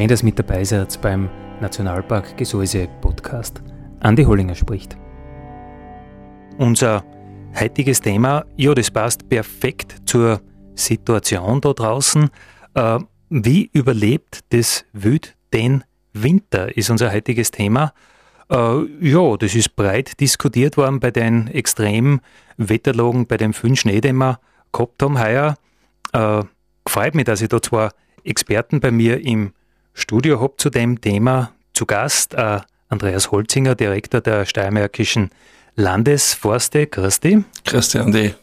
Schön, dass mit dabei seid beim Nationalpark Gesäuse Podcast. Andi Hollinger spricht. Unser heutiges Thema, ja, das passt perfekt zur Situation da draußen. Äh, wie überlebt das Wild den Winter, ist unser heutiges Thema. Äh, ja, das ist breit diskutiert worden bei den extremen Wetterlagen, bei dem vielen Schnee, den wir gehabt haben heuer. Äh, gefreut mich, dass ich da zwei Experten bei mir im Studio habe zu dem Thema zu Gast äh, Andreas Holzinger, Direktor der Steiermärkischen Landesforste. Grüß dich. Grüß dich, Andi.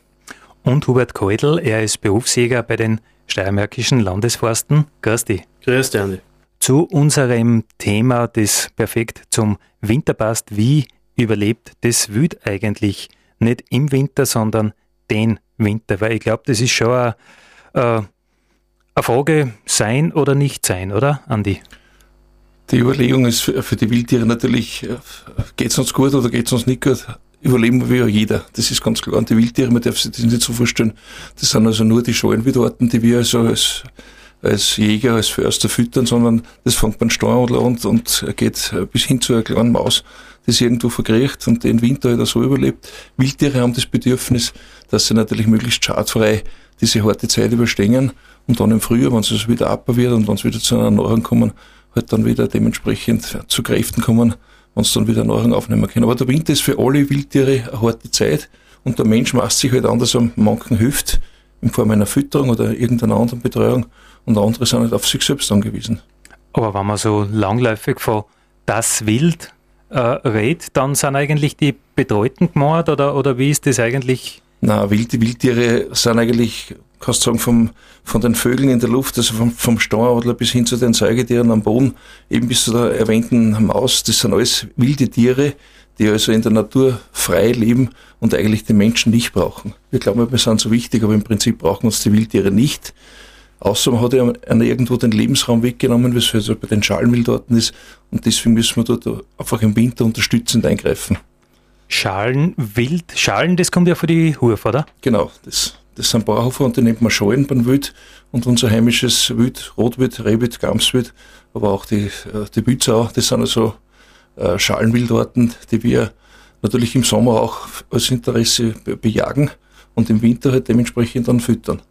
Und Hubert Keudel, er ist Berufsjäger bei den Steiermärkischen Landesforsten. Grüß dich. Grüß dich, Andi. Zu unserem Thema, das perfekt zum Winter passt. Wie überlebt das Wild eigentlich? Nicht im Winter, sondern den Winter. Weil ich glaube, das ist schon ein, äh, eine Frage sein oder nicht sein, oder, Andi? Die Überlegung ist für, die Wildtiere natürlich, äh, geht es uns gut oder geht es uns nicht gut? Überleben wir ja jeder. Das ist ganz klar. Und die Wildtiere, man darf sich das nicht so vorstellen. Das sind also nur die Schalenwildorten, die wir also als, als Jäger, als Förster füttern, sondern das fängt beim Steueradler an und geht bis hin zu einer kleinen Maus, sich irgendwo verkriecht und den Winter halt so überlebt. Wildtiere haben das Bedürfnis, dass sie natürlich möglichst schadfrei diese harte Zeit überstehen und dann im Frühjahr, wenn es wieder ab wird und wenn es wieder zu einer Nahrung kommen, halt dann wieder dementsprechend zu Kräften kommen, wenn es dann wieder Nahrung aufnehmen können. Aber der Winter ist für alle Wildtiere eine harte Zeit und der Mensch macht sich halt anders am manchen hilft in Form einer Fütterung oder irgendeiner anderen Betreuung und andere sind halt auf sich selbst angewiesen. Aber wenn man so langläufig von das Wild äh, redet, dann sind eigentlich die Betreuten gemord oder, oder wie ist das eigentlich? Na, wilde Wildtiere sind eigentlich kannst sagen, vom, von den Vögeln in der Luft, also vom, vom Stauadler bis hin zu den Säugetieren am Boden, eben bis zu der erwähnten Maus, das sind alles wilde Tiere, die also in der Natur frei leben und eigentlich den Menschen nicht brauchen. Wir glauben, wir sind so wichtig, aber im Prinzip brauchen uns die Wildtiere nicht. Außer man hat ja irgendwo den Lebensraum weggenommen, wie es also bei den Schalenwildorten ist. Und deswegen müssen wir dort einfach im Winter unterstützend eingreifen. Schalenwild, Schalen, das kommt ja für die Hurf, oder? Genau, das das sind Bauhofer und die nennt man Schalen beim Wild. Und unser heimisches Wild, Rotwild, Rehwild, Gamswild, aber auch die, äh, die Wildsau, das sind also äh, Schalenwildarten, die wir natürlich im Sommer auch als Interesse bejagen und im Winter halt dementsprechend dann füttern.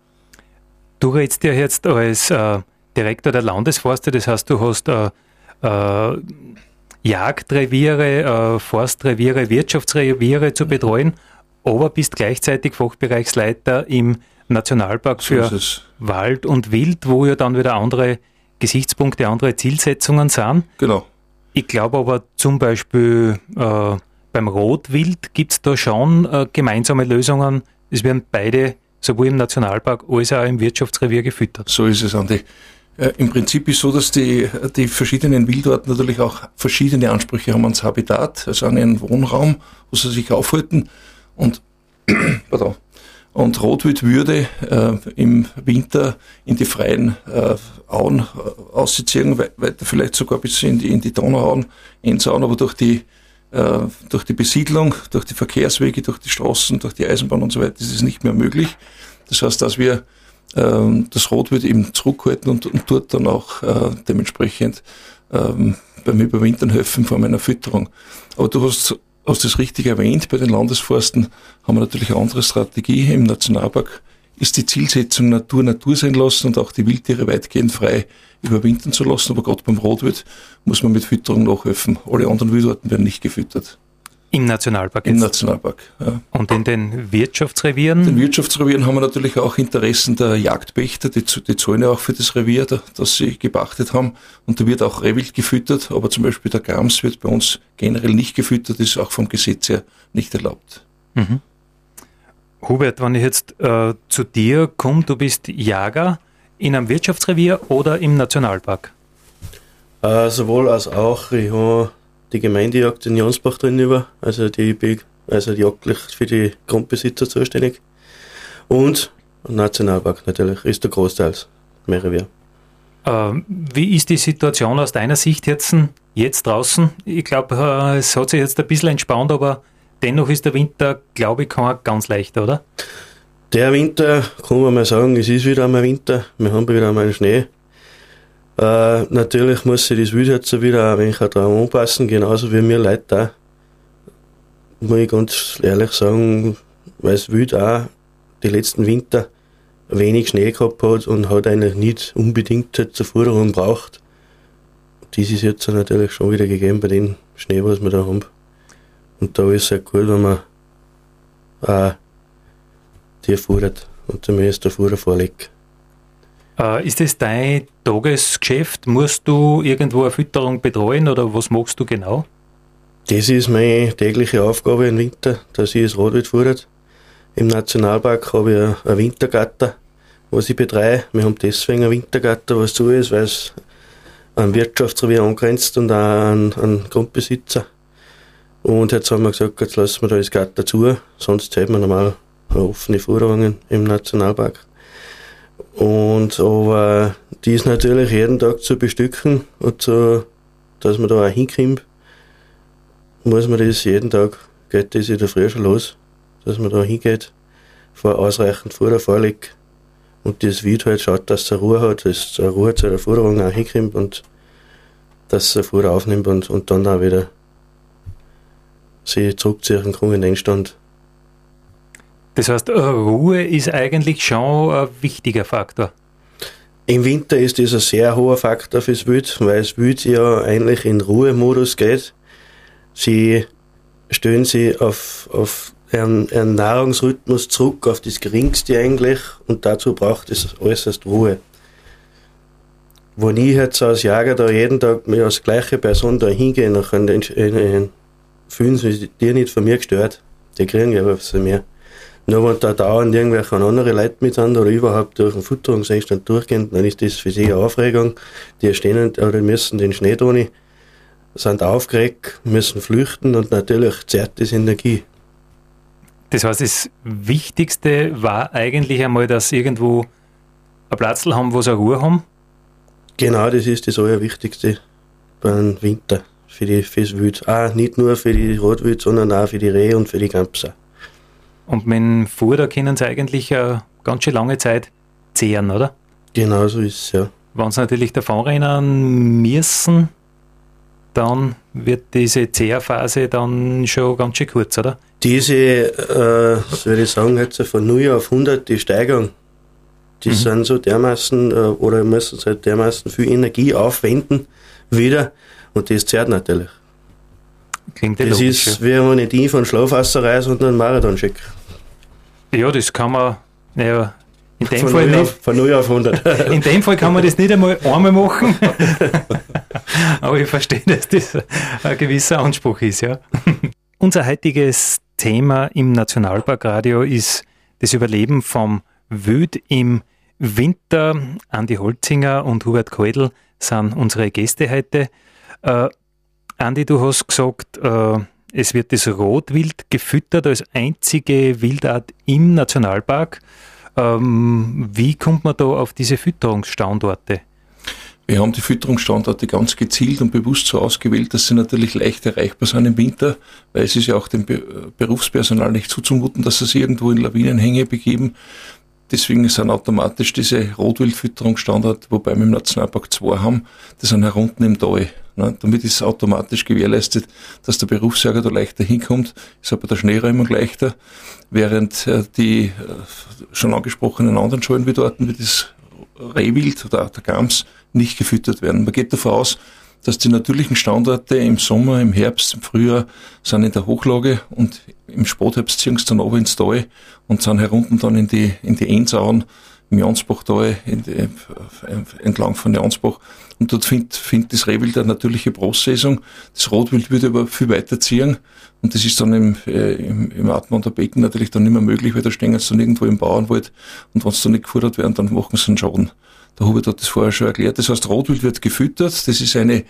Du redest ja jetzt als äh, Direktor der Landesforste, das heißt, du hast äh, äh, Jagdreviere, äh, Forstreviere, Wirtschaftsreviere zu betreuen aber bist gleichzeitig Fachbereichsleiter im Nationalpark für so Wald und Wild, wo ja dann wieder andere Gesichtspunkte, andere Zielsetzungen sind. Genau. Ich glaube aber zum Beispiel äh, beim Rotwild gibt es da schon äh, gemeinsame Lösungen. Es werden beide sowohl im Nationalpark als auch im Wirtschaftsrevier gefüttert. So ist es, Andi. Äh, Im Prinzip ist so, dass die, die verschiedenen Wildorten natürlich auch verschiedene Ansprüche haben ans Habitat, also an ihren Wohnraum, wo sie sich aufhalten. Und, pardon, und Rotwild würde äh, im Winter in die freien äh, Auen äh, ausziehen, weiter vielleicht sogar bis in die, in die Donauauen, Ensauen, aber durch die, äh, durch die Besiedlung, durch die Verkehrswege, durch die Straßen, durch die Eisenbahn und so weiter ist es nicht mehr möglich. Das heißt, dass wir äh, das Rotwild eben zurückhalten und, und dort dann auch äh, dementsprechend ähm, beim Überwintern helfen vor meiner Fütterung. Aber du hast hast das richtig erwähnt, bei den Landesforsten haben wir natürlich eine andere Strategie. Im Nationalpark ist die Zielsetzung Natur Natur sein lassen und auch die Wildtiere weitgehend frei überwintern zu lassen. Aber gerade beim Rotwild muss man mit Fütterung nachhelfen. Alle anderen Wildarten werden nicht gefüttert. Im Nationalpark jetzt? Im Nationalpark, ja. Und in den Wirtschaftsrevieren? In den Wirtschaftsrevieren haben wir natürlich auch Interessen der Jagdpächter, die, die zahlen ja auch für das Revier, das sie gepachtet haben. Und da wird auch Rehwild gefüttert, aber zum Beispiel der Gams wird bei uns generell nicht gefüttert, ist auch vom Gesetz her nicht erlaubt. Mhm. Hubert, wenn ich jetzt äh, zu dir komme, du bist Jager in einem Wirtschaftsrevier oder im Nationalpark? Äh, sowohl als auch. Ich habe die Gemeindejagd in Jansbach drin über, also die also jagdlich für die Grundbesitzer zuständig. Und Nationalpark natürlich, ist der Großteil mehr Revier. Äh, wie ist die Situation aus deiner Sicht jetzt, jetzt draußen? Ich glaube, äh, es hat sich jetzt ein bisschen entspannt, aber dennoch ist der Winter, glaube ich, kein ganz leichter, oder? Der Winter, kann man mal sagen, es ist wieder einmal Winter. Wir haben wieder einmal Schnee. Äh, natürlich muss sich das Wild jetzt wieder ein wenig daran anpassen, genauso wie wir Leute da. Muss ich ganz ehrlich sagen, weil das Wild auch die letzten Winter wenig Schnee gehabt hat und hat eigentlich nicht unbedingt zur Förderung braucht. Dies ist jetzt natürlich schon wieder gegeben bei dem Schnee, was wir da haben. Und da ist es halt gut, wenn man auch die fordert und zumindest der Fuhrer vorlegt. Äh, ist das dein Tagesgeschäft? Musst du irgendwo eine Fütterung betreuen oder was machst du genau? Das ist meine tägliche Aufgabe im Winter, dass ich das Radwild fordere. Im Nationalpark habe ich ein Wintergatter, was ich betreue. Wir haben deswegen ein Wintergatter, was so ist, weil es an Wirtschaftsrevier angrenzt und auch an, an Grundbesitzer. Und jetzt haben wir gesagt, jetzt lassen wir da das Gatter zu, sonst hätten wir normal offene Führungen im Nationalpark. Und aber die ist natürlich jeden Tag zu bestücken und so, dass man da auch hinkommt, muss man das jeden Tag, geht das in der Früh schon los, dass man da hingeht, vor ausreichend Futter vorlegt und das Wied halt schaut, dass es Ruhe hat, dass es Ruhe zu der Futterung auch hinkommt und dass es Futter aufnimmt und, und dann auch wieder sich zurückziehen kann in den Stand. Das heißt, Ruhe ist eigentlich schon ein wichtiger Faktor. Im Winter ist das ein sehr hoher Faktor fürs Wild, weil das Wild ja eigentlich in Ruhemodus geht. Sie stellen sich auf, auf einen, einen Nahrungsrhythmus zurück, auf das Geringste eigentlich, und dazu braucht es äußerst Ruhe. Wo ich jetzt als Jager da jeden Tag mit als gleiche Person da hingehe, dann können die, fühlen sich die nicht von mir gestört. Die kriegen ja was von mir. Nur wenn da dauernd irgendwelche andere Leute mit sind oder überhaupt durch den Futterungseinstand durchgehen, dann ist das für sie eine Aufregung. Die stehen oder müssen den Schnee tun, sind aufgeregt, müssen flüchten und natürlich zerrt das Energie. Das heißt, das Wichtigste war eigentlich einmal, dass sie irgendwo ein Platz haben, wo sie eine Ruhe haben? Genau, das ist das Allerwichtigste beim Winter für die fürs Wild. Auch nicht nur für die Rotwild, sondern auch für die Rehe und für die Gamser. Und mit dem Fuhr, können sie eigentlich eine ganz schön lange Zeit zehren, oder? Genau so ist es, ja. Wenn sie natürlich davonrennen müssen, dann wird diese Zehrphase dann schon ganz schön kurz, oder? Diese, äh, soll ich sagen, jetzt von 0 auf 100 die Steigerung, die mhm. sind so dermaßen, äh, oder müssen halt dermaßen viel Energie aufwenden wieder und das zehrt natürlich. Klingt das logisch, ist, ja. wie wenn ich die von Schlafwasser reise und einen Marathon schicke. Ja, das kann man, naja, in dem von Fall nicht. Auf, von 0 auf 100. in dem Fall kann man das nicht einmal einmal machen. Aber ich verstehe, dass das ein gewisser Anspruch ist, ja. Unser heutiges Thema im Nationalparkradio ist das Überleben vom Wüd im Winter. Andi Holzinger und Hubert Keudel sind unsere Gäste heute. Äh, Andi, du hast gesagt, äh, es wird das Rotwild gefüttert als einzige Wildart im Nationalpark. Ähm, wie kommt man da auf diese Fütterungsstandorte? Wir haben die Fütterungsstandorte ganz gezielt und bewusst so ausgewählt, dass sie natürlich leicht erreichbar sind im Winter, weil es ist ja auch dem Berufspersonal nicht zuzumuten, dass sie sich irgendwo in Lawinenhänge begeben. Deswegen sind automatisch diese Rotwildfütterungsstandorte, wobei wir im Nationalpark 2 haben, die sind herunten im Tal. Ne? Damit ist automatisch gewährleistet, dass der Berufsjäger da leichter hinkommt, ist aber der Schneeräumung leichter, während äh, die äh, schon angesprochenen anderen Schalenwildorten wie das Rehwild oder auch der Gams nicht gefüttert werden. Man geht davon aus, dass die natürlichen Standorte im Sommer, im Herbst, im Frühjahr sind in der Hochlage und im Spätherbst ziehen sie dann runter ins Tal und sind herunten dann in die, in die Ensauen, im Jansbachtal, entlang von Jansbach. Und dort findet, findet das Rehwild eine natürliche Brustsaison. Das Rotwild würde aber viel weiter ziehen. Und das ist dann im, äh, im, im Atmen Becken natürlich dann nicht mehr möglich, weil da stehen sie dann irgendwo im Bauernwald. Und wenn sie dann nicht gefordert werden, dann machen sie einen Schaden. Der Hubert hat das vorher schon erklärt. Das heißt, Rotwild wird gefüttert. Das ist eine,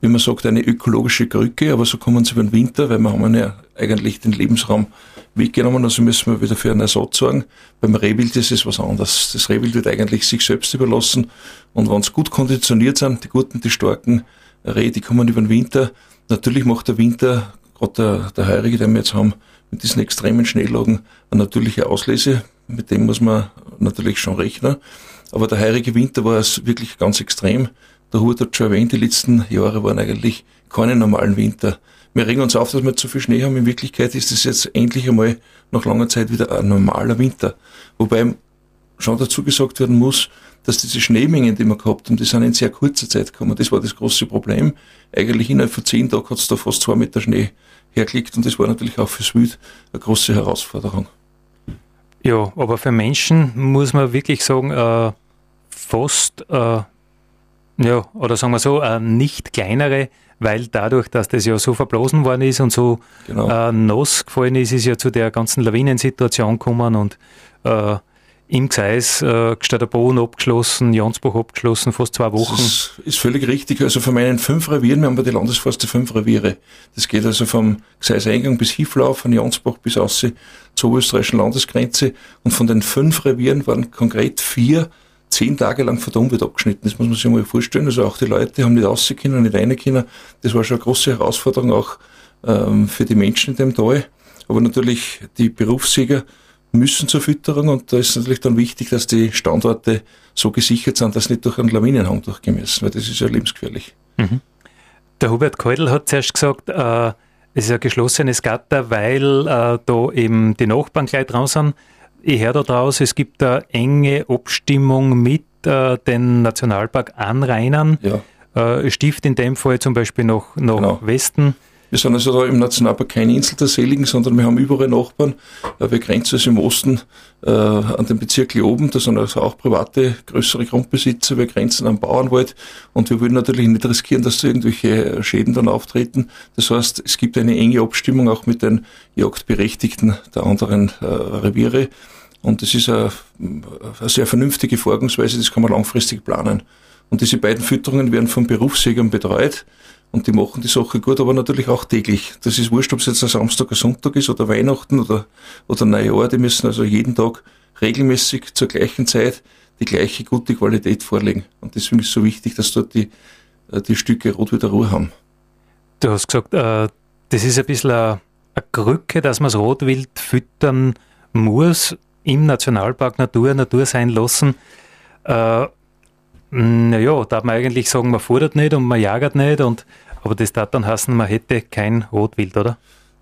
wie man sagt, eine ökologische Krücke, aber so kommen sie über den Winter, weil wir haben ja eigentlich den Lebensraum weggenommen, also müssen wir wieder für einen Ersatz sorgen. Beim Rehwild ist es was anderes. Das Rehwild wird eigentlich sich selbst überlassen und wenn sie gut konditioniert sind, die guten, die starken Rehe, die kommen über den Winter. Natürlich macht der Winter, gerade der, der heurige, den wir jetzt haben, mit diesen extremen Schneelagen, eine natürliche Auslese. Mit dem muss man natürlich schon rechnen. Aber der heurige Winter war es wirklich ganz extrem. Der Hut hat schon erwähnt, die letzten Jahre waren eigentlich keine normalen Winter. Wir regen uns auf, dass wir zu viel Schnee haben. In Wirklichkeit ist es jetzt endlich einmal nach langer Zeit wieder ein normaler Winter. Wobei schon dazu gesagt werden muss, dass diese Schneemengen, die wir gehabt haben, die sind in sehr kurzer Zeit gekommen. Das war das große Problem. Eigentlich innerhalb von zehn Tagen hat es da fast zwei Meter Schnee hergelegt und das war natürlich auch fürs Wild eine große Herausforderung. Ja, aber für Menschen muss man wirklich sagen, äh, fast, äh, ja, oder sagen wir so, äh, nicht kleinere, weil dadurch, dass das ja so verblasen worden ist und so genau. äh, nass gefallen ist, ist ja zu der ganzen Lawinensituation gekommen und äh, im Gseis äh, der Boden abgeschlossen, Jansbach abgeschlossen, fast zwei Wochen. Das ist, ist völlig richtig. Also von meinen fünf Revieren, wir haben bei der Landesforste fünf Reviere. Das geht also vom Gseiseingang bis Hieflauf, von Jansbach bis Aussee zur österreichischen Landesgrenze. Und von den fünf Revieren waren konkret vier zehn Tage lang von der Umwelt abgeschnitten. Das muss man sich mal vorstellen. Also auch die Leute haben nicht raus können, nicht rein können. Das war schon eine große Herausforderung auch ähm, für die Menschen in dem Tal. Aber natürlich die Berufsjäger müssen zur Fütterung und da ist natürlich dann wichtig, dass die Standorte so gesichert sind, dass nicht durch einen Lawinenhang durchgemessen, weil das ist ja lebensgefährlich. Mhm. Der Hubert Keudel hat zuerst gesagt, äh, es ist ein geschlossenes Gatter, weil äh, da eben die Nachbarn gleich dran sind. Ich höre da draus, es gibt eine enge Abstimmung mit äh, den Nationalpark-Anrainern. Ja. Äh, Stift in dem Fall zum Beispiel nach, nach genau. Westen. Wir sind also da im Nationalpark keine Insel der Seligen, sondern wir haben überall Nachbarn. Wir grenzen also im Osten äh, an den Bezirk oben, da sind also auch private, größere Grundbesitzer. Wir grenzen am Bauernwald und wir wollen natürlich nicht riskieren, dass da irgendwelche Schäden dann auftreten. Das heißt, es gibt eine enge Abstimmung auch mit den Jagdberechtigten der anderen äh, Reviere. Und das ist eine, eine sehr vernünftige Vorgangsweise, das kann man langfristig planen. Und diese beiden Fütterungen werden von Berufsjägern betreut. Und die machen die Sache gut, aber natürlich auch täglich. Das ist wurscht, ob es jetzt ein Samstag, ein Sonntag ist oder Weihnachten oder, oder Neujahr. Die müssen also jeden Tag regelmäßig zur gleichen Zeit die gleiche gute Qualität vorlegen. Und deswegen ist es so wichtig, dass dort die, äh, die Stücke Rot wieder Ruhe haben. Du hast gesagt, äh, das ist ein bisschen eine, eine Krücke, dass man das Rotwild füttern muss im Nationalpark Natur Natur sein lassen. Äh, naja, darf man eigentlich sagen, man fordert nicht und man jagert nicht, und, aber das darf dann heißen, man hätte kein Rotwild, oder?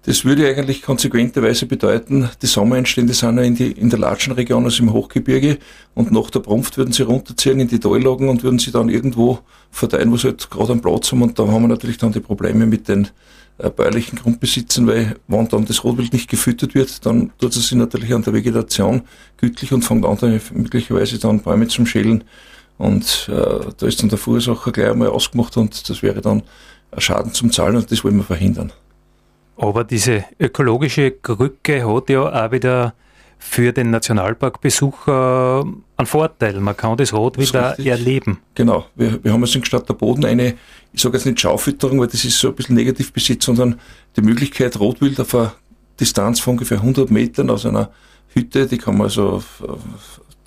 Das würde eigentlich konsequenterweise bedeuten, die Sommereinstände sind ja in, die, in der Latschenregion, also im Hochgebirge, und nach der Prunft würden sie runterziehen in die Tallagen und würden sie dann irgendwo verteilen, wo sie halt gerade einen Platz haben, und da haben wir natürlich dann die Probleme mit den äh, bäuerlichen Grundbesitzern, weil wenn dann das Rotwild nicht gefüttert wird, dann tut es sich natürlich an der Vegetation gütlich und fängt an, dann möglicherweise dann Bäume zum Schälen und äh, da ist dann der Verursacher gleich einmal ausgemacht und das wäre dann Schaden zum Zahlen und das wollen wir verhindern. Aber diese ökologische Krücke hat ja auch wieder für den Nationalparkbesucher einen Vorteil. Man kann das Rot wieder erleben. Genau. Wir, wir haben also in Stadt der Boden eine, ich sage jetzt nicht Schaufütterung, weil das ist so ein bisschen negativ besetzt, sondern die Möglichkeit, Rotwild auf einer Distanz von ungefähr 100 Metern aus einer Hütte, die kann man also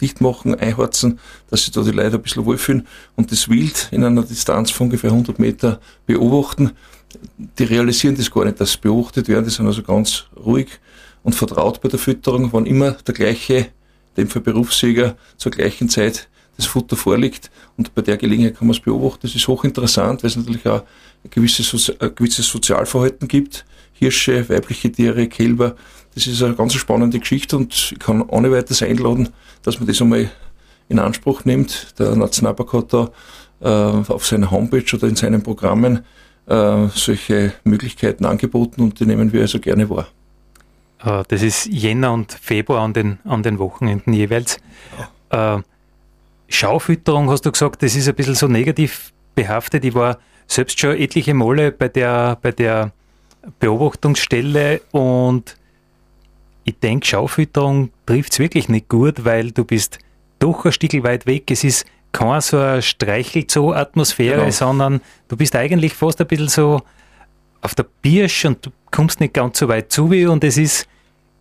dicht machen, einharzen, dass sich da die Leute ein bisschen wohlfühlen und das Wild in einer Distanz von ungefähr 100 Meter beobachten. Die realisieren das gar nicht, dass sie beobachtet werden, die sind also ganz ruhig und vertraut bei der Fütterung, wann immer der gleiche, dem Fall Berufsjäger, zur gleichen Zeit das Futter vorliegt und bei der Gelegenheit kann man es beobachten. Das ist hochinteressant, weil es natürlich auch ein gewisses, ein gewisses Sozialverhalten gibt. Hirsche, weibliche Tiere, Kälber, das ist eine ganz spannende Geschichte und ich kann ohne weiteres einladen, dass man das einmal in Anspruch nimmt. Der Nationalpark hat da äh, auf seiner Homepage oder in seinen Programmen äh, solche Möglichkeiten angeboten und die nehmen wir also gerne wahr. Äh, das ist Jänner und Februar an den, an den Wochenenden jeweils. Ja. Äh, Schaufütterung, hast du gesagt, das ist ein bisschen so negativ behaftet. Ich war selbst schon etliche Male bei der, bei der Beobachtungsstelle und ich denke, Schaufütterung trifft es wirklich nicht gut, weil du bist doch ein Stück weit weg. Es ist keine so eine Streichelzoo-Atmosphäre, genau. sondern du bist eigentlich fast ein bisschen so auf der Birsch und du kommst nicht ganz so weit zu wie und es ist,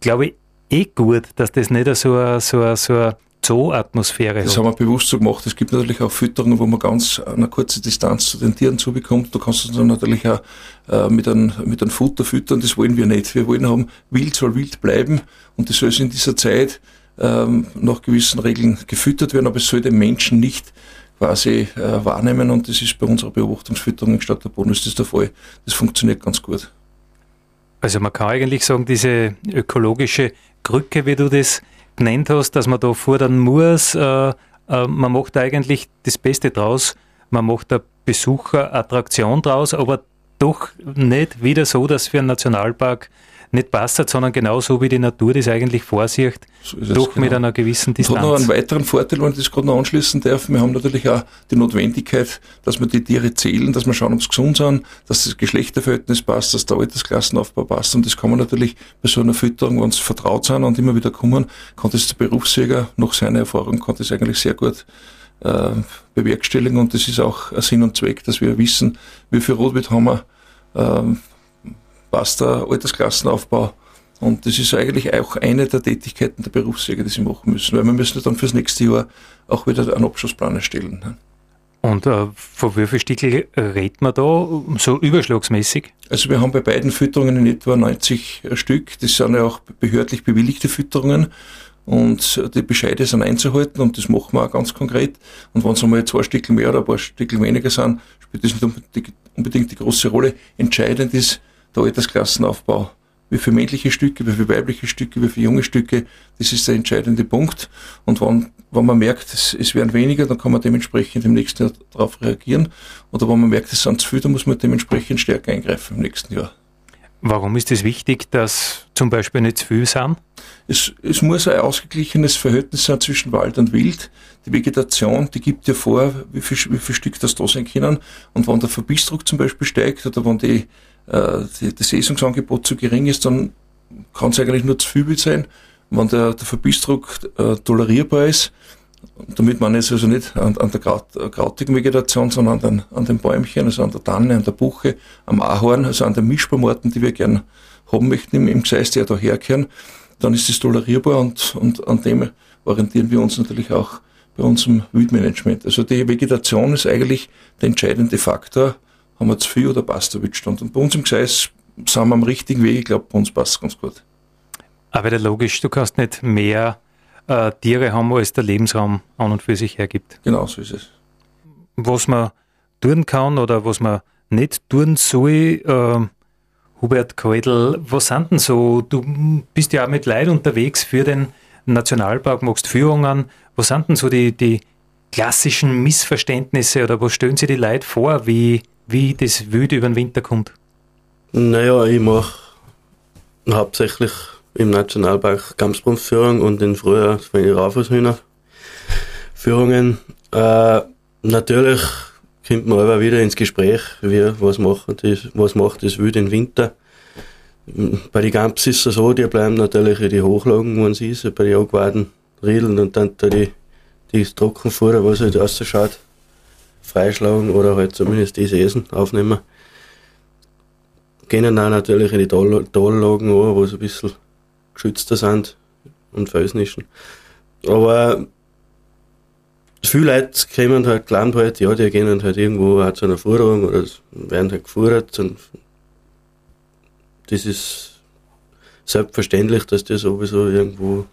glaube ich, eh gut, dass das nicht so eine, so eine, so eine Zoo-Atmosphäre Das hat. haben wir bewusst so gemacht. Es gibt natürlich auch Fütterungen, wo man ganz eine kurze Distanz zu den Tieren zubekommt. Du kannst es dann natürlich auch äh, mit, einem, mit einem Futter füttern. Das wollen wir nicht. Wir wollen haben, wild soll wild bleiben und das soll in dieser Zeit ähm, nach gewissen Regeln gefüttert werden, aber es soll den Menschen nicht quasi äh, wahrnehmen und das ist bei unserer Beobachtungsfütterung in Stadt der Bonus das der Fall. Das funktioniert ganz gut. Also man kann eigentlich sagen, diese ökologische Krücke, wie du das genannt hast, dass man da fordern muss, äh, äh, man macht eigentlich das Beste draus, man macht eine Besucherattraktion draus, aber doch nicht wieder so, dass für einen Nationalpark nicht passt, sondern genauso wie die Natur das eigentlich vorsieht, so doch genau. mit einer gewissen Distanz. Das hat noch einen weiteren Vorteil, wenn ich das gerade noch anschließen darf. Wir haben natürlich auch die Notwendigkeit, dass wir die Tiere zählen, dass wir schauen, ob sie gesund sind, dass das Geschlechterverhältnis passt, dass der Altersklassenaufbau passt. Und das kann man natürlich bei so einer Fütterung, wenn sie vertraut sind und immer wieder kommen, kann das der Berufsjäger nach seiner Erfahrung, kann das eigentlich sehr gut äh, bewerkstelligen. Und das ist auch ein Sinn und Zweck, dass wir wissen, wie viel Rotwild haben wir, äh, passt der Altersklassenaufbau. Und das ist eigentlich auch eine der Tätigkeiten der Berufsjäger, die sie machen müssen, weil wir müssen dann fürs nächste Jahr auch wieder einen Abschlussplan erstellen. Ne? Und äh, von wie viel Stickel redet man da so überschlagsmäßig? Also wir haben bei beiden Fütterungen in etwa 90 Stück. Das sind ja auch behördlich bewilligte Fütterungen. Und die Bescheide sind einzuhalten und das machen wir auch ganz konkret. Und wenn es einmal zwei Stückel mehr oder ein paar Stückel weniger sind, spielt das nicht unbedingt die große Rolle. Entscheidend ist, der Altersklassenaufbau. Wie viele männliche Stücke, wie viele weibliche Stücke, wie viele junge Stücke, das ist der entscheidende Punkt. Und wenn, wenn man merkt, es, es werden weniger, dann kann man dementsprechend im nächsten Jahr darauf reagieren. Oder wenn man merkt, es sind zu viel, dann muss man dementsprechend stärker eingreifen im nächsten Jahr. Warum ist es wichtig, dass zum Beispiel nicht zu viel sind? Es, es muss ein ausgeglichenes Verhältnis sein zwischen Wald und Wild. Die Vegetation, die gibt ja vor, wie viel, wie viel Stück das da sein können. Und wenn der Verbissdruck zum Beispiel steigt oder wenn die äh, das Lesungsangebot zu gering ist, dann kann es eigentlich nur zu viel sein. Wenn der, der Verbissdruck äh, tolerierbar ist, damit man es also nicht an, an der Kraut, krautigen Vegetation, sondern an den, an den Bäumchen, also an der Tanne, an der Buche, am Ahorn, also an den Mischbaumorten, die wir gern haben möchten im, im Gseis, die ja da herkehren, dann ist es tolerierbar und, und an dem orientieren wir uns natürlich auch bei unserem Wildmanagement. Also die Vegetation ist eigentlich der entscheidende Faktor haben wir zu viel oder passt der Wildstand. Und bei uns im Gseis sind wir am richtigen Weg. Ich glaube, bei uns passt es ganz gut. Aber wieder logisch, du kannst nicht mehr äh, Tiere haben, als der Lebensraum an und für sich hergibt. Genau, so ist es. Was man tun kann oder was man nicht tun soll, äh, Hubert Keudel, was sind denn so, du bist ja auch mit Leid unterwegs für den Nationalpark, machst Führungen, was sind denn so die, die klassischen Missverständnisse oder was stellen Sie die Leute vor, wie wie das Wild über den Winter kommt? Naja, ich mache hauptsächlich im Nationalpark Gamsbrunfführung und in wenn ich Raufußhühner Führungen. Äh, natürlich kommt man aber wieder ins Gespräch, wie, was, macht das, was macht das Wild im Winter. Bei den Gamps ist es so, die bleiben natürlich in die Hochlagen, wenn sie ist, bei den Jagdwaden riedeln und dann da die, die Trockenfutter, was halt ausschaut freischlagen oder halt zumindest das Essen aufnehmen. Gehen dann natürlich in die Tal Tallagen an, wo sie ein bisschen geschützter sind und Felsnischen. Aber viele Leute kommen halt, glauben halt, ja, die gehen halt irgendwo auch zu einer Führung oder werden halt und das ist selbstverständlich, dass die sowieso irgendwo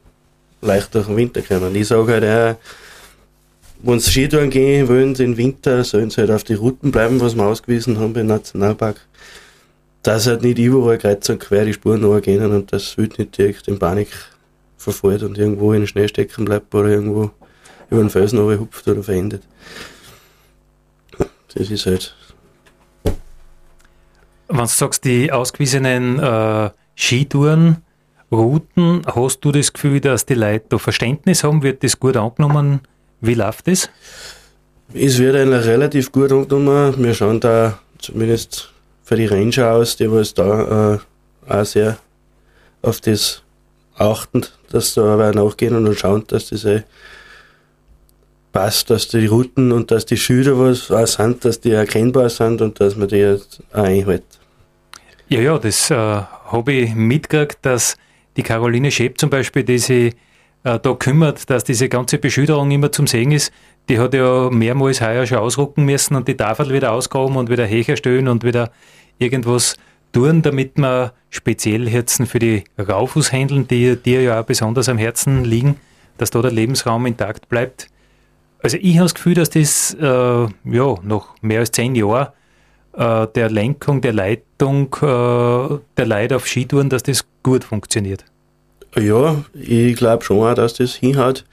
leicht durch den Winter kommen. Ich sage halt auch, wenn sie Skitouren gehen wollen, im Winter, sollen sie halt auf die Routen bleiben, was wir ausgewiesen haben beim Nationalpark. Dass halt nicht überall kreuz und quer die Spuren gehen und das Wild nicht direkt in Panik verfällt und irgendwo in den Schnee stecken bleibt oder irgendwo über den Felsen hupft oder verendet. Das ist halt. Wenn du sagst, die ausgewiesenen äh, Skitouren, Routen, hast du das Gefühl, dass die Leute da Verständnis haben? Wird das gut angenommen? Wie läuft das? Es wird eigentlich relativ gut angenommen. Wir schauen da zumindest für die Ranger aus, die was da äh, auch sehr auf das achten, dass da aber nachgehen und schauen, dass das eh passt, dass die Routen und dass die Schilder was auch sind, dass die erkennbar sind und dass man die auch einhält. Ja, ja, das äh, habe ich mitgekriegt, dass die Caroline Schäb zum Beispiel, die sich äh, da kümmert, dass diese ganze Beschilderung immer zum Sehen ist, die hat ja mehrmals heuer schon ausrucken müssen und die Tafel wieder ausgraben und wieder herstellen und wieder irgendwas tun, damit man speziell jetzt für die Raufußhändeln, die dir ja auch besonders am Herzen liegen, dass da der Lebensraum intakt bleibt. Also ich habe das Gefühl, dass das äh, ja noch mehr als zehn Jahre äh, der Lenkung, der Leitung äh, der Leute auf Skitouren, dass das gut funktioniert. Ja, ich glaube schon auch, dass das hinhaut.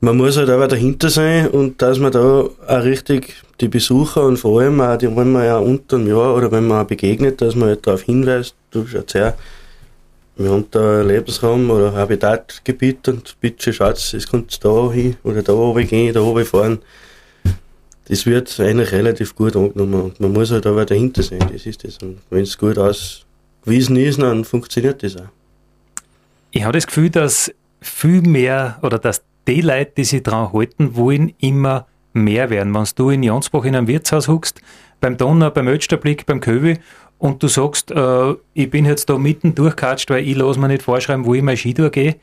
Man muss halt aber dahinter sein und dass man da auch richtig die Besucher und vor allem auch, die, wenn man ja unter einem Jahr oder wenn man begegnet, dass man halt darauf hinweist, du schaust her, wir haben da Lebensraum oder Habitatgebiet und bitte schaut, es kommt da hin oder da oben gehen, da oben fahren. Das wird eigentlich relativ gut angenommen und man muss halt aber dahinter sein, das ist das. Und wenn es gut ausgewiesen ist, dann funktioniert das auch. Ich habe das Gefühl, dass viel mehr oder dass die Leute, die sich daran halten wollen, immer mehr werden. Wenn du in Jansbach in einem Wirtshaus huckst, beim Donner, beim Österblick, beim Köwi und du sagst, äh, ich bin jetzt da mitten durchgekatscht, weil ich lasse mir nicht vorschreiben, wo ich mein Skitour gehe,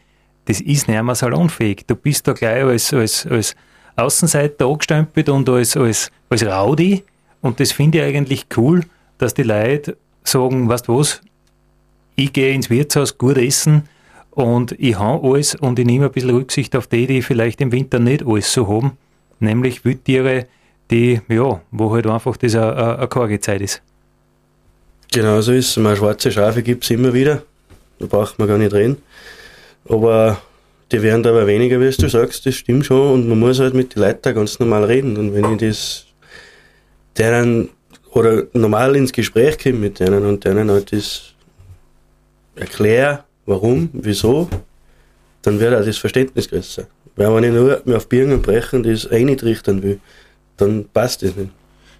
das ist nicht mehr salonfähig. Du bist da gleich als, als, als Außenseiter angestempelt und als, als, als Rowdy und das finde ich eigentlich cool, dass die Leute sagen, weißt du was, ich gehe ins Wirtshaus gut essen, und ich habe alles und ich nehme ein bisschen Rücksicht auf die, die vielleicht im Winter nicht alles so haben, nämlich Wildtiere, die, ja, wo halt einfach das eine, karge Zeit ist. Genau so ist es. Mal schwarze Schafe gibt es immer wieder. Da braucht man gar nicht reden. Aber die werden aber weniger, wie du sagst, das stimmt schon. Und man muss halt mit den Leuten ganz normal reden. Und wenn ich das denen oder normal ins Gespräch komme mit denen und denen halt das erkläre, warum, wieso, dann wird auch das Verständnis größer. Weil wenn ich nur mehr auf Birnen Brechen das einrichten will, dann passt das nicht.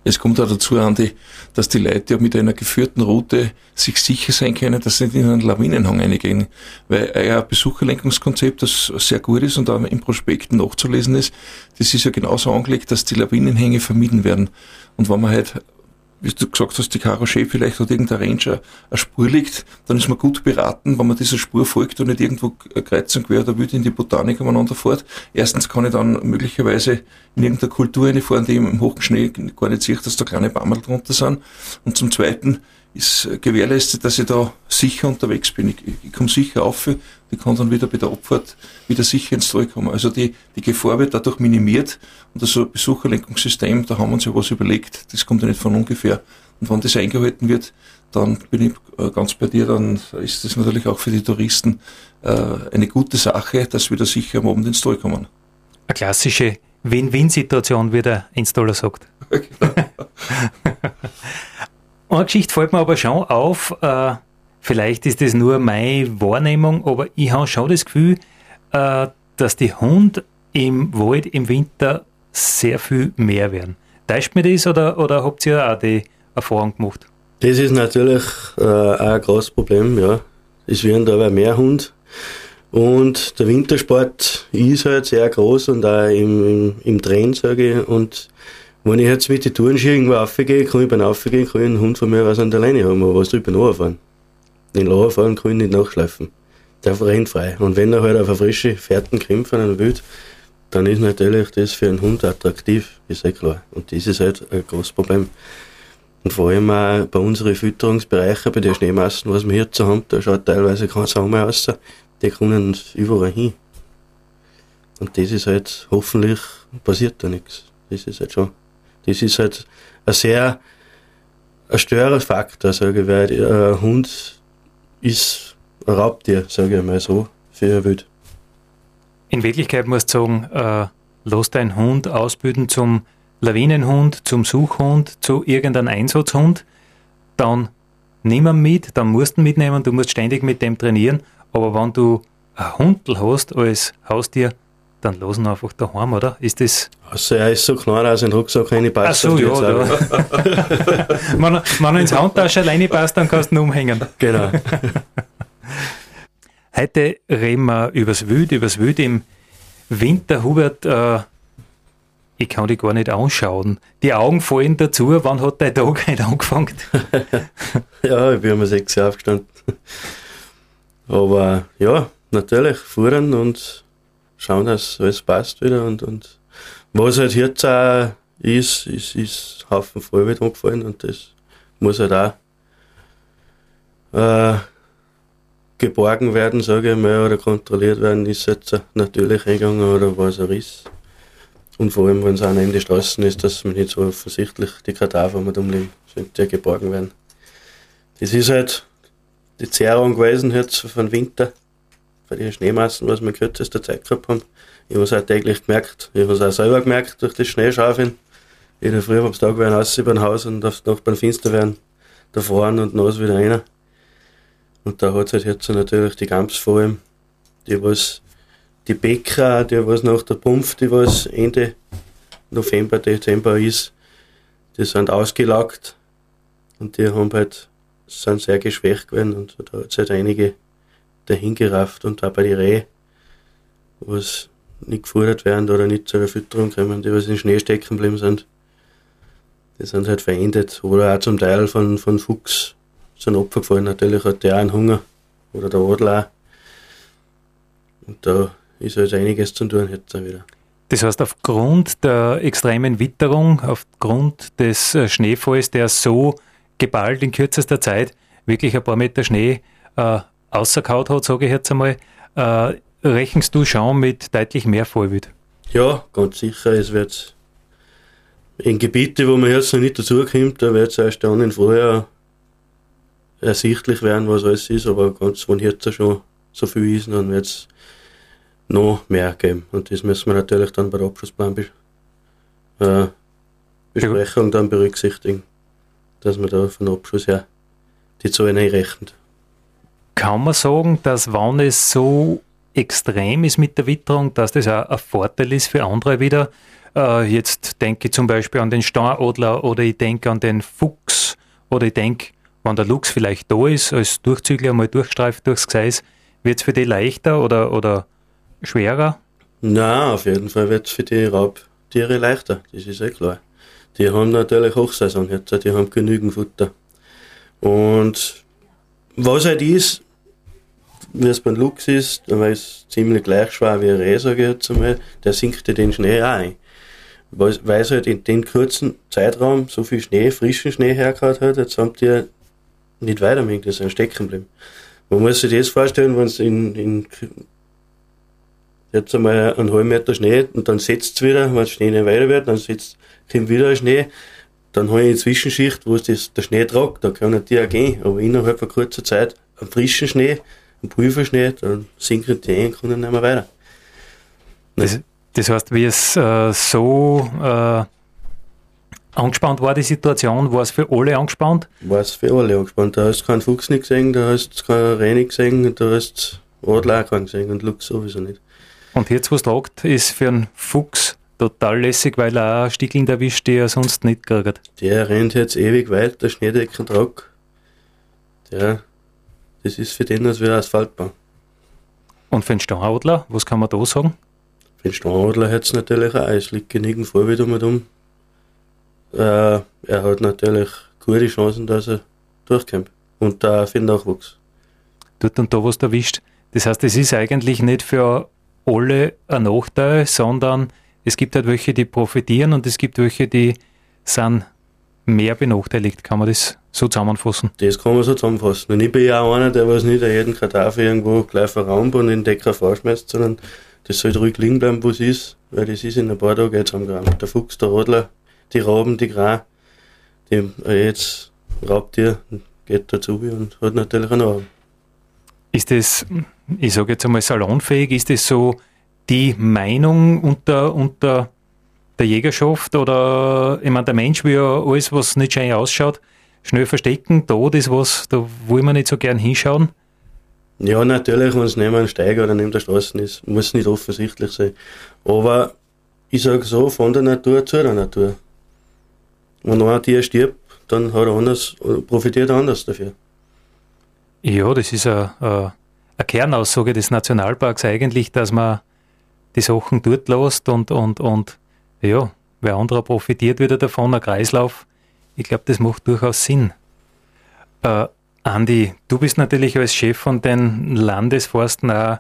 Es kommt auch dazu, Andi, dass die Leute ja mit einer geführten Route sich sicher sein können, dass sie nicht in einen Lawinenhang reingehen. Weil euer Besucherlenkungskonzept, das sehr gut ist und auch im Prospekt nachzulesen ist, das ist ja genauso angelegt, dass die Lawinenhänge vermieden werden. Und wenn man halt wie du gesagt hast, die Karo Chef vielleicht hat irgendein Ranger eine Spur liegt, dann ist man gut beraten, wenn man dieser Spur folgt und nicht irgendwo kreuz und quer oder wild in die Botanik umeinander fährt. Erstens kann ich dann möglicherweise in irgendeiner Kultur reinfahren, die im hohen Schnee gar nicht sieht, dass da kleine Bammel drunter sind. Und zum Zweiten ist gewährleistet, dass ich da sicher unterwegs bin. Ich, ich komme sicher auf, ich kann dann wieder bei der Abfahrt wieder sicher ins Tal kommen. Also die, die Gefahr wird dadurch minimiert und das Besucherlenkungssystem, da haben wir uns ja was überlegt, das kommt ja nicht von ungefähr. Und wenn das eingehalten wird, dann bin ich äh, ganz bei dir, dann ist das natürlich auch für die Touristen äh, eine gute Sache, dass wir da sicher am Abend ins Tal kommen. Eine klassische Win-Win-Situation, wie der Installer sagt. Genau. Eine Geschichte fällt mir aber schon auf, äh, vielleicht ist das nur meine Wahrnehmung, aber ich habe schon das Gefühl, äh, dass die Hunde im Wald im Winter sehr viel mehr werden. Täuscht mir das oder, oder habt ihr auch die Erfahrung gemacht? Das ist natürlich äh, auch ein großes Problem, ja. Es werden aber mehr Hunde. Und der Wintersport ist halt sehr groß und auch im, im, im Trend, sage ich. Und wenn ich jetzt mit den Tourenski irgendwo raufgehe, kann ich beim Raufgehen einen Hund von mir was an der Leine haben, aber was drüber nachfahren. Den fahren kann ich nicht nachschleifen. Der rennt frei. Und wenn er halt auf eine frische Fährten einem Wild, dann ist natürlich das für einen Hund attraktiv, ist ja klar. Und das ist halt ein großes Problem. Und vor allem auch bei unseren Fütterungsbereichen, bei den Schneemassen, was wir hier zu haben, da schaut teilweise kein Sau mehr aus, die können überall hin. Und das ist halt, hoffentlich passiert da nichts. Das ist halt schon das ist halt ein sehr ein Störerfaktor, sage ich, weil ein Hund ist ein Raubtier, sage ich mal so, für ein Wild. In Wirklichkeit muss ich sagen, äh, lass deinen Hund ausbilden zum Lawinenhund, zum Suchhund, zu irgendeinem Einsatzhund, dann nimm ihn mit, dann musst du ihn mitnehmen, du musst ständig mit dem trainieren, aber wenn du ein Hundel hast als Haustier, dann lass ihn einfach daheim, oder? Ist das... Also er ist so klar, dass in den Rucksack keine passt. Ach so, ja, ja. wenn, wenn er ins Handtasche alleine passt, dann kannst du ihn umhängen. Genau. Heute reden wir übers Wild, übers Wild im Winter. Hubert, äh, ich kann dich gar nicht anschauen. Die Augen fallen dazu. Wann hat dein Tag heute angefangen? ja, ich bin um sechs Uhr aufgestanden. Aber ja, natürlich, fuhren und schauen, dass alles passt wieder. Und, und was halt jetzt auch ist, ist, ist Haufen Vollwild umgefallen und das muss halt auch äh, geborgen werden, sage ich mal, oder kontrolliert werden, ist jetzt natürlich eingegangen oder was er ist. Und vor allem, wenn es auch neben die Straßen ist, dass man nicht so offensichtlich die Kadaver mit umliegen, sind die geborgen werden. Das ist halt die Zehrung gewesen jetzt von Winter, bei den Schneemassen, was wir kürzester Zeit gehabt haben. Ich habe es auch täglich gemerkt. Ich habe es auch selber gemerkt durch das Schneeschaufeln. In der Früh am Tag werden aus über ein Haus und auf Nacht beim Finster werden da fahren und nass wieder rein. Und da hat es halt jetzt natürlich die Gamps vor allem, die was die Bäcker, die was nach der Pumpf, die was Ende November, Dezember ist, die sind ausgelagt und die haben halt, sind sehr geschwächt gewesen und da hat es halt einige dahin gerafft und auch bei den Reh, was nicht gefordert werden oder nicht zur Fütterung kommen, die was in Schnee stecken geblieben sind. Die sind halt verendet oder auch zum Teil von, von Fuchs sind Opfer gefallen. Natürlich hat der auch einen Hunger oder der Adler auch. Und da ist halt einiges zu tun jetzt auch wieder. Das heißt, aufgrund der extremen Witterung, aufgrund des äh, Schneefalls, der so geballt in kürzester Zeit wirklich ein paar Meter Schnee äh, außerkaut hat, sage ich jetzt einmal, äh, rechnest du schon mit deutlich mehr Fallwild? Ja, ganz sicher. Es wird in Gebieten, wo man jetzt noch nicht dazukommt, da wird es erst dann im Frühjahr ersichtlich werden, was alles ist, aber ganz, wenn jetzt schon so viel ist, dann wird es noch mehr geben. Und das müssen wir natürlich dann bei der Abschlussplanbesprechung äh, dann berücksichtigen, dass man da von Abschluss her die Zahlen einrechnet. Kann man sagen, dass wenn es so extrem ist mit der Witterung, dass das auch ein Vorteil ist für andere wieder? Äh, jetzt denke ich zum Beispiel an den Stauadler oder ich denke an den Fuchs oder ich denke, wenn der Luchs vielleicht da ist, als Durchzügler mal durchstreift durchs Gseis, wird es für die leichter oder, oder schwerer? Na, auf jeden Fall wird es für die Raubtiere leichter, das ist eh klar. Die haben natürlich Hochsaison die haben genügend Futter. Und was halt ist, wie es beim Luchs ist, weil es ziemlich gleich schwer wie ein Reh, sage ich jetzt einmal, der sinkt den Schnee auch ein. Weil es halt in dem kurzen Zeitraum so viel Schnee, frischen Schnee hergehauen hat, jetzt haben die nicht weiter die sind stecken geblieben. Man muss sich das vorstellen, wenn es in, in jetzt einmal einen halben Meter Schnee und dann setzt es wieder, wenn der Schnee nicht weiter wird, dann setzt, kommt wieder ein Schnee, dann habe ich eine Zwischenschicht, wo es der Schnee tragt, da können die auch gehen, aber innerhalb von kurzer Zeit einen frischen Schnee, einen Pulverschnee, dann sinken die ein und nicht mehr weiter. Das, das heißt, wie es äh, so äh, angespannt war, die Situation, war es für alle angespannt? War es für alle angespannt. Da hast du keinen Fuchs nicht gesehen, da hast du keine Reh nicht gesehen, da hast du Adler auch keinen gesehen und Luchs sowieso nicht. Und jetzt, was tragt, ist für einen Fuchs total lässig, weil er auch Stickeln erwischt, die er sonst nicht kriegt. Der rennt jetzt ewig weit, der Schneedecken trag. Der, das ist für den als wie Asphaltbahn. Und für den Stauadler, was kann man da sagen? Für den Stauadler hat es natürlich auch, es liegt genügend Vorbild um und um. Äh, er hat natürlich gute Chancen, dass er durchkommt. Und da für den Nachwuchs. Dort und da was erwischt. Das heißt, es ist eigentlich nicht für alle ein Nachteil, sondern es gibt halt welche, die profitieren und es gibt welche, die sind mehr benachteiligt. Kann man das so zusammenfassen? Das kann man so zusammenfassen. Und ich bin ja auch einer, der was nicht jeden Kartoffeln irgendwo gleich verraumt und in den Decker vorschmeißt, sondern das soll ruhig liegen bleiben, wo es ist, weil das ist in ein paar Tagen jetzt am Graben. Der Fuchs, der Radler, die Rauben, die Gra, die äh, jetzt Raubtier geht dazu und hat natürlich einen Arm. Ist das, ich sage jetzt einmal salonfähig, ist das so die Meinung unter, unter der Jägerschaft oder ich meine, der Mensch will ja alles, was nicht schön ausschaut, schnell verstecken. Tod ist was, da will man nicht so gern hinschauen. Ja, natürlich, wenn es neben einem Steiger oder neben der Straße ist, muss nicht offensichtlich sein. Aber ich sage so, von der Natur zu der Natur. Wenn ein Tier stirbt, dann hat er anders, profitiert er anders dafür. Ja, das ist eine, eine Kernaussage des Nationalparks eigentlich, dass man die Sachen dort lässt und, und, und ja, wer anderer profitiert wieder davon, ein Kreislauf. Ich glaube, das macht durchaus Sinn. Äh, Andi, du bist natürlich als Chef von den Landesforsten auch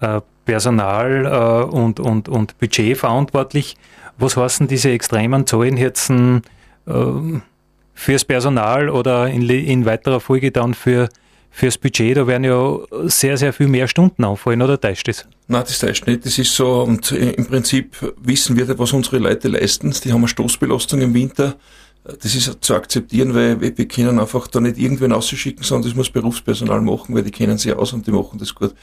äh, Personal äh, und, und, und Budget verantwortlich. Was heißen diese extremen Zahlen jetzt äh, fürs Personal oder in, in weiterer Folge dann für fürs Budget, da werden ja sehr, sehr viel mehr Stunden auffallen, oder täuscht das? Nein, das täuscht nicht. Das ist so, und im Prinzip wissen wir, was unsere Leute leisten. Die haben eine Stoßbelastung im Winter. Das ist zu akzeptieren, weil wir können einfach da nicht irgendwen ausschicken, sondern das muss Berufspersonal machen, weil die kennen sich aus und die machen das gut.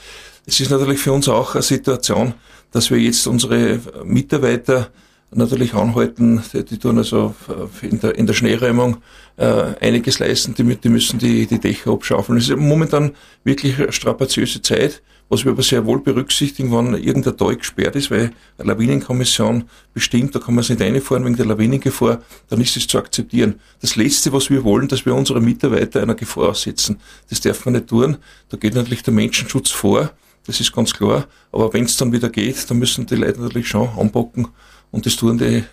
Es ist natürlich für uns auch eine Situation, dass wir jetzt unsere Mitarbeiter natürlich anhalten. Die, die tun also in der, in der Schneeräumung äh, einiges leisten, die, die müssen die, die Dächer abschaufeln. Es ist momentan wirklich eine strapaziöse Zeit, was wir aber sehr wohl berücksichtigen, wenn irgendein Tal gesperrt ist, weil eine Lawinenkommission bestimmt, da kann man sich nicht reinfahren wegen der Lawinengefahr, dann ist es zu akzeptieren. Das Letzte, was wir wollen, dass wir unsere Mitarbeiter einer Gefahr aussetzen. Das darf man nicht tun. Da geht natürlich der Menschenschutz vor. Das ist ganz klar. Aber wenn es dann wieder geht, dann müssen die Leute natürlich schon anpacken und das tun die, äh,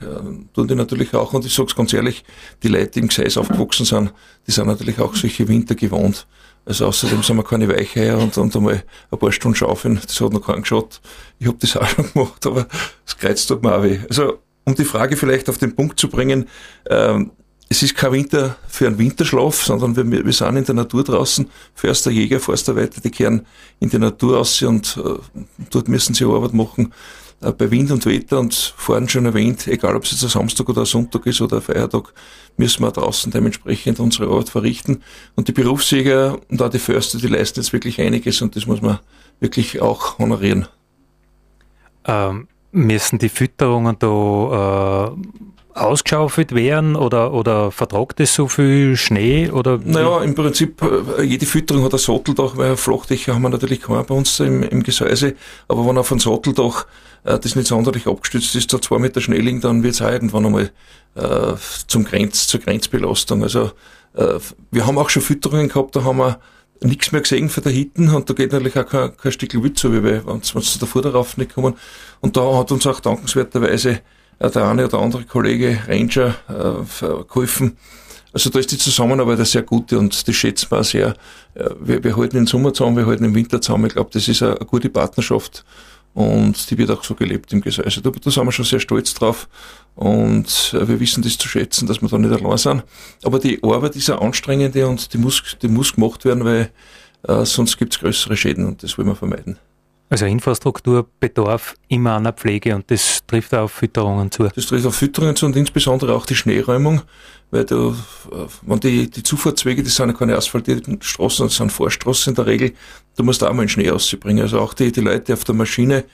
tun die natürlich auch. Und ich sage es ganz ehrlich, die Leute, die im Gseis aufgewachsen sind, die sind natürlich auch solche Winter gewohnt. Also außerdem sind wir keine Weicheier und, und einmal ein paar Stunden schaufeln, das hat noch keinen geschaut. Ich habe das auch schon gemacht, aber das kreuzt tut mir auch weh. Also um die Frage vielleicht auf den Punkt zu bringen, ähm, es ist kein Winter für einen Winterschlaf, sondern wir, wir sind in der Natur draußen. Förster, Jäger, Forsterweiter, die kehren in die Natur aus und äh, dort müssen sie Arbeit machen. Äh, bei Wind und Wetter und vorhin schon erwähnt, egal ob es jetzt ein Samstag oder ein Sonntag ist oder ein Feiertag, müssen wir draußen dementsprechend unsere Arbeit verrichten. Und die Berufsjäger und auch die Förster, die leisten jetzt wirklich einiges und das muss man wirklich auch honorieren. Ähm, müssen die Fütterungen da äh, ausgeschaufelt werden oder, oder vertragt es so viel Schnee? Oder naja, im Prinzip, äh, jede Fütterung hat ein Satteldach, weil Flachdächer haben wir natürlich keinen bei uns im, im Gesäuse, aber wenn auf ein Satteldach äh, das nicht sonderlich abgestützt ist, da zwei Meter Schnee liegen, dann wird es auch irgendwann einmal äh, zum Grenz, zur Grenzbelastung. Also äh, wir haben auch schon Fütterungen gehabt, da haben wir nichts mehr gesehen für der Hitten und da geht natürlich auch kein, kein Stück Wild zu, weil wenn sie davor darauf nicht kommen. Und da hat uns auch dankenswerterweise äh, der eine oder andere Kollege Ranger äh, geholfen. Also da ist die Zusammenarbeit eine sehr gute und das wir auch sehr. Äh, wir, wir halten den Sommer zusammen, wir halten den Winter zusammen. Ich glaube, das ist eine, eine gute Partnerschaft und die wird auch so gelebt im Gesäuse. Also da, da sind wir schon sehr stolz drauf und äh, wir wissen das zu schätzen, dass wir da nicht allein sind. Aber die Arbeit ist eine anstrengende und die muss, die muss gemacht werden, weil äh, sonst gibt es größere Schäden und das wollen wir vermeiden. Also Infrastruktur bedarf immer einer Pflege und das trifft auch auf Fütterungen zu. Das trifft auf Fütterungen zu und insbesondere auch die Schneeräumung, weil du, wenn die, die Zufahrtswege, das sind ja keine asphaltierten Straßen, das sind Vorstraßen in der Regel, du musst auch mal den Schnee auszubringen. Also auch die, die Leute auf der Maschine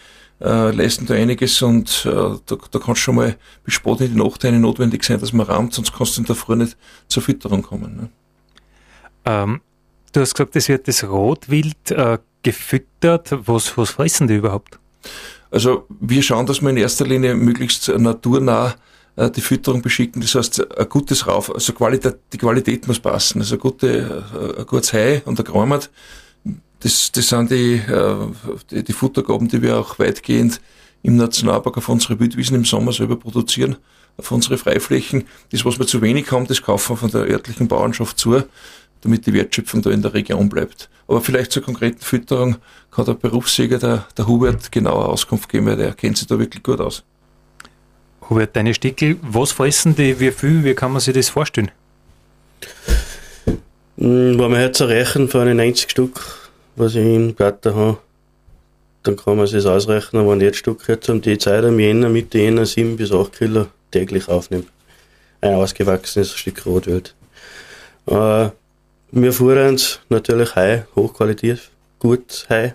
äh, leisten da einiges und äh, da, da kannst schon mal bis spät in die Nacht eine notwendig sein, dass man rammt, sonst kannst du in der Früh nicht zur Fütterung kommen. Ne? Ähm, du hast gesagt, es wird das Rotwild äh, gefüttert. Was, was fressen die überhaupt? Also wir schauen, dass wir in erster Linie möglichst naturnah äh, die Fütterung beschicken. Das heißt, ein gutes Rauf, also Qualität, die Qualität muss passen. Also gute, äh, ein gutes Hai und ein Gräumert, das, das sind die, äh, die, die Futtergaben, die wir auch weitgehend im Nationalpark auf unsere Wildwiesen im Sommer selber produzieren, auf unsere Freiflächen. Das, was wir zu wenig haben, das kaufen wir von der örtlichen Bauernschaft zu damit die Wertschöpfung da in der Region bleibt. Aber vielleicht zur konkreten Fütterung kann der Berufsjäger, der, der Hubert, genauer Auskunft geben, weil der kennt sich da wirklich gut aus. Hubert, deine Stickel, was fressen die, wie viel, wie kann man sich das vorstellen? Hm, wenn wir jetzt erreichen für eine 90 Stück, was ich im Gatter habe, dann kann man sich ausrechnen, wenn jedes Stück jetzt um die Zeit am Jänner, Mitte Jänner 7 bis 8 Kilo täglich aufnimmt. Ein ausgewachsenes Stück Rotwild. Äh, wir fuhren natürlich Hai, hochqualitativ, gut Hai.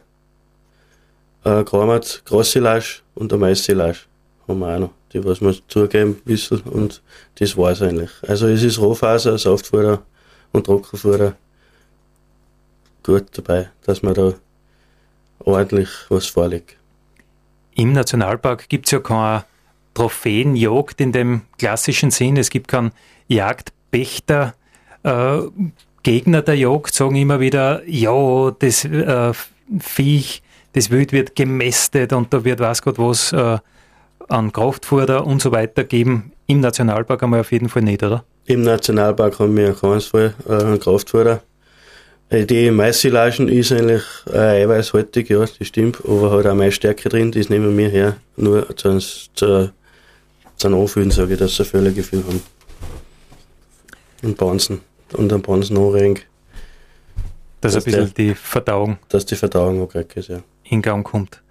äh, Kramat, Grossilage und ein Maissilage haben wir auch noch, die was wir zugeben bisschen und das war's eigentlich. Also es ist Rohfaser, Saftfutter und Trockenfutter gut dabei, dass man da ordentlich was vorlegt. Im Nationalpark gibt es ja keine Trophäenjagd in dem klassischen Sinn. Es gibt keinen Jagdpächter. Äh, Gegner der Jagd sagen immer wieder, ja, das äh, Viech, das Wild wird gemästet und da wird was Gott was äh, an Kraftfutter und so weiter geben. Im Nationalpark haben wir auf jeden Fall nicht, oder? Im Nationalpark haben wir keinesfalls äh, einen Kraftfutter. Äh, die Maissilagen ist eigentlich äh, eiweißhaltig, ja, das stimmt, aber hat auch Maisstärke drin, das nehmen wir her, nur zu, zu, zum Anfühlen, sage ich, dass sie Völlegefühl haben. Und Bonzen und ein Bonzen anregen. Dass, dass ein bisschen der, die Verdauung. Dass die Verdauung auch ist, ja. In Gang kommt.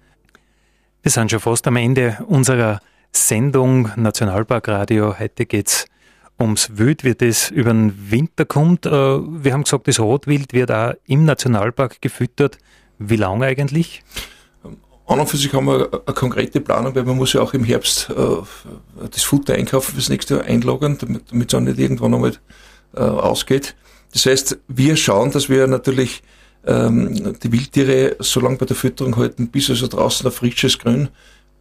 Wir sind schon fast am Ende unserer Sendung Nationalparkradio. Heute geht es ums Wild, wie das über den Winter kommt. Äh, wir haben gesagt, das Rotwild wird auch im Nationalpark gefüttert. Wie lange eigentlich? An und für sich haben wir eine konkrete Planung, weil man muss ja auch im Herbst äh, das Futter einkaufen fürs nächste Jahr einlagern, damit, damit es auch nicht irgendwann einmal äh, ausgeht. Das heißt, wir schauen, dass wir natürlich ähm, die Wildtiere so lange bei der Fütterung halten, bis also draußen ein frisches Grün,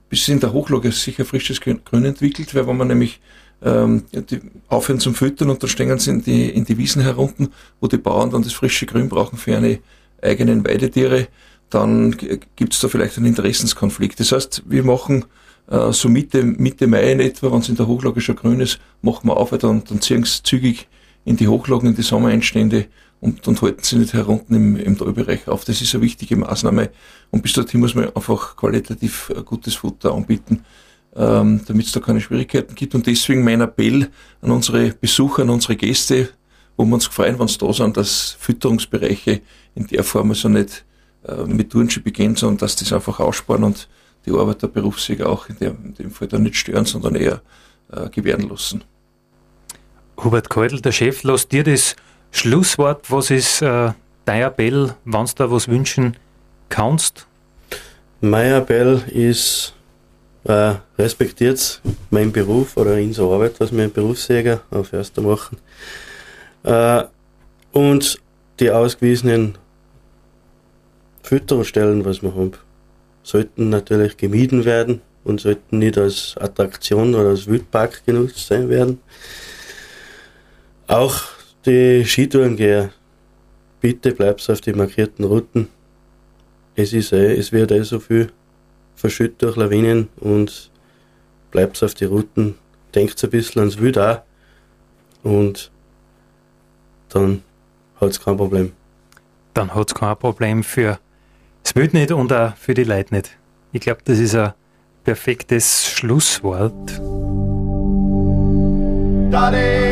bis in der Hochlage sich ein frisches Grün entwickelt, weil wenn man nämlich ähm, die aufhören zum Füttern und dann stehen sie in die, in die Wiesen herunter, wo die Bauern dann das frische Grün brauchen für ihre eigenen Weidetiere, dann gibt es da vielleicht einen Interessenskonflikt. Das heißt, wir machen äh, so Mitte, Mitte Mai in etwa, wenn es in der Hochlage schon grün ist, machen wir auf, weil dann, dann ziehen sie zügig in die Hochlagen, in die Sommereinstände und, und halten sie nicht herunten im, im Talbereich auf. Das ist eine wichtige Maßnahme. Und bis dorthin muss man einfach qualitativ gutes Futter anbieten ähm, damit es da keine Schwierigkeiten gibt. Und deswegen mein Appell an unsere Besucher, an unsere Gäste, wo wir uns freuen, wenn sie da sind, dass Fütterungsbereiche in der Form also nicht äh, mit Turnschi beginnen, sondern dass das einfach aussparen und die Arbeit der Berufsjäger auch in, der, in dem Fall da nicht stören, sondern eher äh, gewähren lassen. Hubert Keudel, der Chef, lass dir das Schlusswort. Was ist äh, dein Appell, wenn du da was wünschen kannst? Mein Appell ist, äh, respektiert meinen Beruf oder unsere Arbeit, was wir im Berufsjäger auf Erster machen. Äh, und die ausgewiesenen Fütterungsstellen, was wir haben, sollten natürlich gemieden werden und sollten nicht als Attraktion oder als Wildpark genutzt sein werden. Auch die Skitourengeher, bitte bleibt auf die markierten Routen. Es ist eh, es wird eh so viel verschüttet durch Lawinen und bleibt auf die Routen, denkt ein bisschen ans Wild auch und dann hat es kein Problem. Dann hat es kein Problem für das Wild nicht und auch für die Leute nicht. Ich glaube, das ist ein perfektes Schlusswort. Daddy,